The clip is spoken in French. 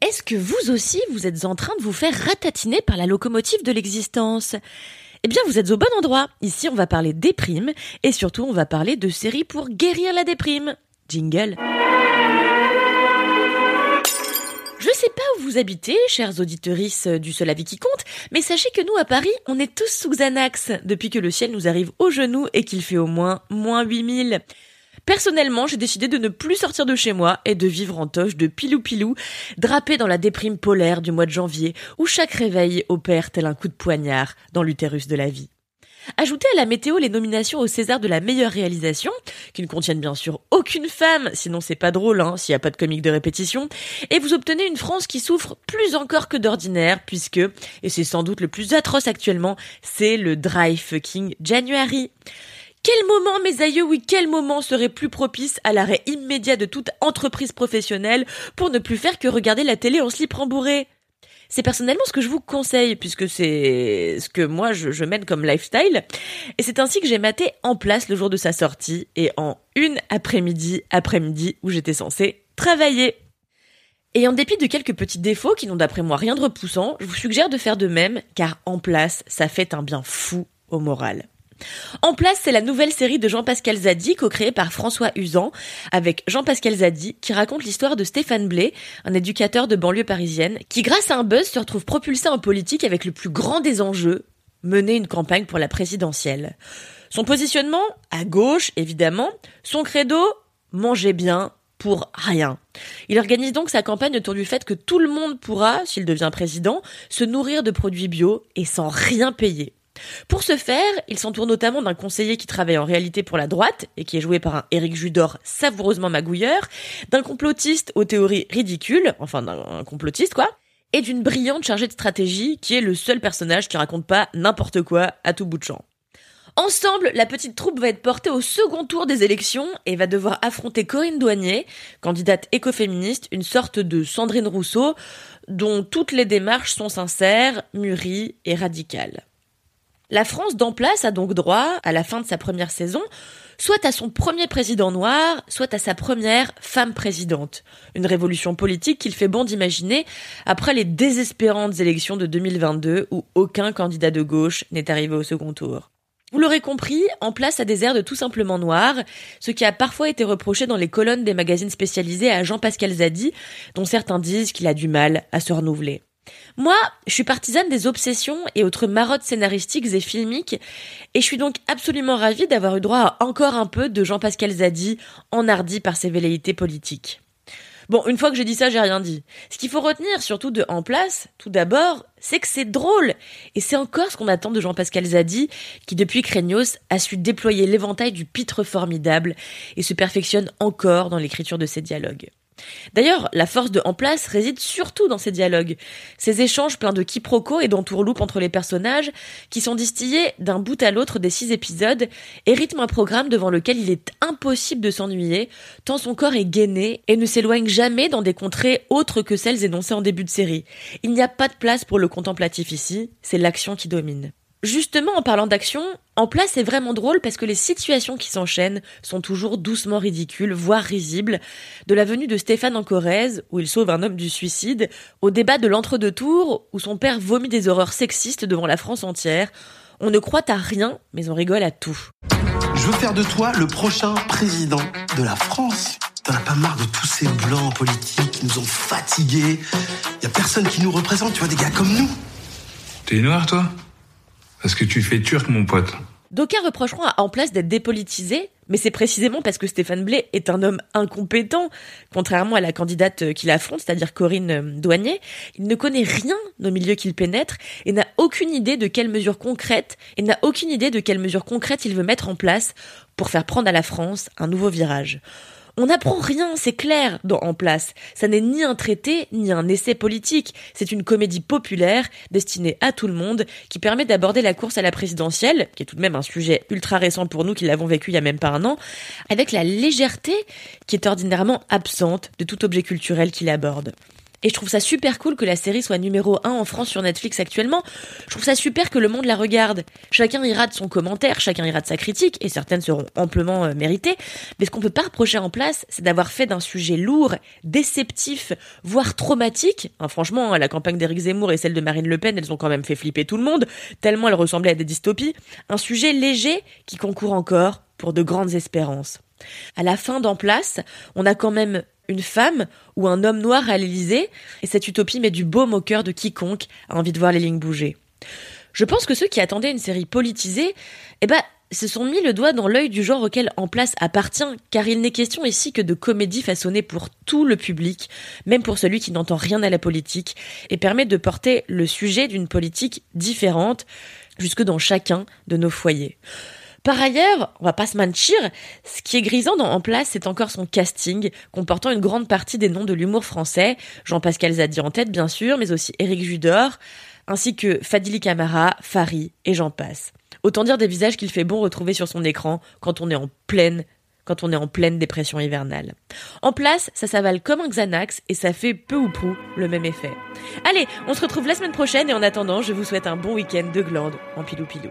Est-ce que vous aussi, vous êtes en train de vous faire ratatiner par la locomotive de l'existence? Eh bien, vous êtes au bon endroit. Ici, on va parler déprime et surtout, on va parler de séries pour guérir la déprime. Jingle. Je sais pas où vous habitez, chers auditorices du seul avis qui compte, mais sachez que nous, à Paris, on est tous sous Xanax depuis que le ciel nous arrive au genou et qu'il fait au moins moins 8000. Personnellement, j'ai décidé de ne plus sortir de chez moi et de vivre en toche de pilou-pilou, drapé dans la déprime polaire du mois de janvier, où chaque réveil opère tel un coup de poignard dans l'utérus de la vie. Ajoutez à la météo les nominations au César de la meilleure réalisation, qui ne contiennent bien sûr aucune femme, sinon c'est pas drôle, hein, s'il n'y a pas de comique de répétition, et vous obtenez une France qui souffre plus encore que d'ordinaire, puisque, et c'est sans doute le plus atroce actuellement, c'est le dry fucking January. Quel moment, mes aïeux, oui, quel moment serait plus propice à l'arrêt immédiat de toute entreprise professionnelle pour ne plus faire que regarder la télé en slip rembourré? C'est personnellement ce que je vous conseille, puisque c'est ce que moi je, mène comme lifestyle. Et c'est ainsi que j'ai maté en place le jour de sa sortie et en une après-midi, après-midi où j'étais censée travailler. Et en dépit de quelques petits défauts qui n'ont d'après moi rien de repoussant, je vous suggère de faire de même, car en place, ça fait un bien fou au moral. En place, c'est la nouvelle série de Jean-Pascal Zadi, co-créée par François Usan, avec Jean-Pascal Zadi, qui raconte l'histoire de Stéphane Blé, un éducateur de banlieue parisienne, qui grâce à un buzz se retrouve propulsé en politique avec le plus grand des enjeux, mener une campagne pour la présidentielle. Son positionnement, à gauche évidemment, son credo, manger bien, pour rien. Il organise donc sa campagne autour du fait que tout le monde pourra, s'il devient président, se nourrir de produits bio et sans rien payer. Pour ce faire, il s'entoure notamment d'un conseiller qui travaille en réalité pour la droite et qui est joué par un Éric Judor savoureusement magouilleur, d'un complotiste aux théories ridicules, enfin d'un complotiste quoi, et d'une brillante chargée de stratégie qui est le seul personnage qui raconte pas n'importe quoi à tout bout de champ. Ensemble, la petite troupe va être portée au second tour des élections et va devoir affronter Corinne Douanier, candidate écoféministe, une sorte de Sandrine Rousseau, dont toutes les démarches sont sincères, mûries et radicales. La France d'en place a donc droit, à la fin de sa première saison, soit à son premier président noir, soit à sa première femme présidente. Une révolution politique qu'il fait bon d'imaginer après les désespérantes élections de 2022 où aucun candidat de gauche n'est arrivé au second tour. Vous l'aurez compris, en place a des airs de tout simplement noir, ce qui a parfois été reproché dans les colonnes des magazines spécialisés à Jean-Pascal Zadi, dont certains disent qu'il a du mal à se renouveler. Moi, je suis partisane des obsessions et autres marottes scénaristiques et filmiques, et je suis donc absolument ravie d'avoir eu droit à encore un peu de Jean-Pascal Zadi, enhardi par ses velléités politiques. Bon, une fois que j'ai dit ça, j'ai rien dit. Ce qu'il faut retenir, surtout de En Place, tout d'abord, c'est que c'est drôle. Et c'est encore ce qu'on attend de Jean-Pascal Zadi, qui depuis Craignos a su déployer l'éventail du pitre formidable et se perfectionne encore dans l'écriture de ses dialogues. D'ailleurs, la force de En Place réside surtout dans ces dialogues, ces échanges pleins de quiproquos et d'entourloupes entre les personnages, qui sont distillés d'un bout à l'autre des six épisodes et rythment un programme devant lequel il est impossible de s'ennuyer, tant son corps est gainé et ne s'éloigne jamais dans des contrées autres que celles énoncées en début de série. Il n'y a pas de place pour le contemplatif ici, c'est l'action qui domine. Justement, en parlant d'action, en place c'est vraiment drôle parce que les situations qui s'enchaînent sont toujours doucement ridicules, voire risibles. De la venue de Stéphane en Corrèze, où il sauve un homme du suicide, au débat de l'entre-deux tours, où son père vomit des horreurs sexistes devant la France entière. On ne croit à rien, mais on rigole à tout. Je veux faire de toi le prochain président de la France. T'en as pas marre de tous ces blancs politiques qui nous ont fatigués? Y a personne qui nous représente, tu vois, des gars comme nous. T'es noir, toi? Parce que tu fais turc, mon pote. D'aucuns reprocheront à En Place d'être dépolitisé, mais c'est précisément parce que Stéphane Blé est un homme incompétent, contrairement à la candidate qu'il affronte, c'est-à-dire Corinne euh, Douanier. Il ne connaît rien au milieu qu'il pénètre et n'a aucune idée de quelles mesures concrètes, et n'a aucune idée de quelles mesures concrètes il veut mettre en place pour faire prendre à la France un nouveau virage. On n'apprend rien, c'est clair, dans En place. Ça n'est ni un traité, ni un essai politique. C'est une comédie populaire, destinée à tout le monde, qui permet d'aborder la course à la présidentielle, qui est tout de même un sujet ultra récent pour nous qui l'avons vécu il y a même pas un an, avec la légèreté qui est ordinairement absente de tout objet culturel qu'il aborde. Et je trouve ça super cool que la série soit numéro 1 en France sur Netflix actuellement. Je trouve ça super que le monde la regarde. Chacun ira de son commentaire, chacun ira de sa critique, et certaines seront amplement euh, méritées. Mais ce qu'on peut pas reprocher en place, c'est d'avoir fait d'un sujet lourd, déceptif, voire traumatique. Hein, franchement, la campagne d'Éric Zemmour et celle de Marine Le Pen, elles ont quand même fait flipper tout le monde, tellement elles ressemblaient à des dystopies. Un sujet léger qui concourt encore pour de grandes espérances. À la fin d'En place, on a quand même une femme ou un homme noir à l'Élysée, et cette utopie met du baume au cœur de quiconque a envie de voir les lignes bouger. Je pense que ceux qui attendaient une série politisée, eh ben, se sont mis le doigt dans l'œil du genre auquel En Place appartient, car il n'est question ici que de comédie façonnée pour tout le public, même pour celui qui n'entend rien à la politique, et permet de porter le sujet d'une politique différente jusque dans chacun de nos foyers. Par ailleurs, on va pas se mentir, ce qui est grisant dans En Place, c'est encore son casting, comportant une grande partie des noms de l'humour français, Jean-Pascal Zadi en tête bien sûr, mais aussi Éric Judor, ainsi que Fadili Camara, Fari et j'en passe. Autant dire des visages qu'il fait bon retrouver sur son écran quand on est en pleine quand on est en pleine dépression hivernale. En place, ça s'avale comme un Xanax et ça fait peu ou prou le même effet. Allez, on se retrouve la semaine prochaine et en attendant, je vous souhaite un bon week-end de glande en pilou pilou.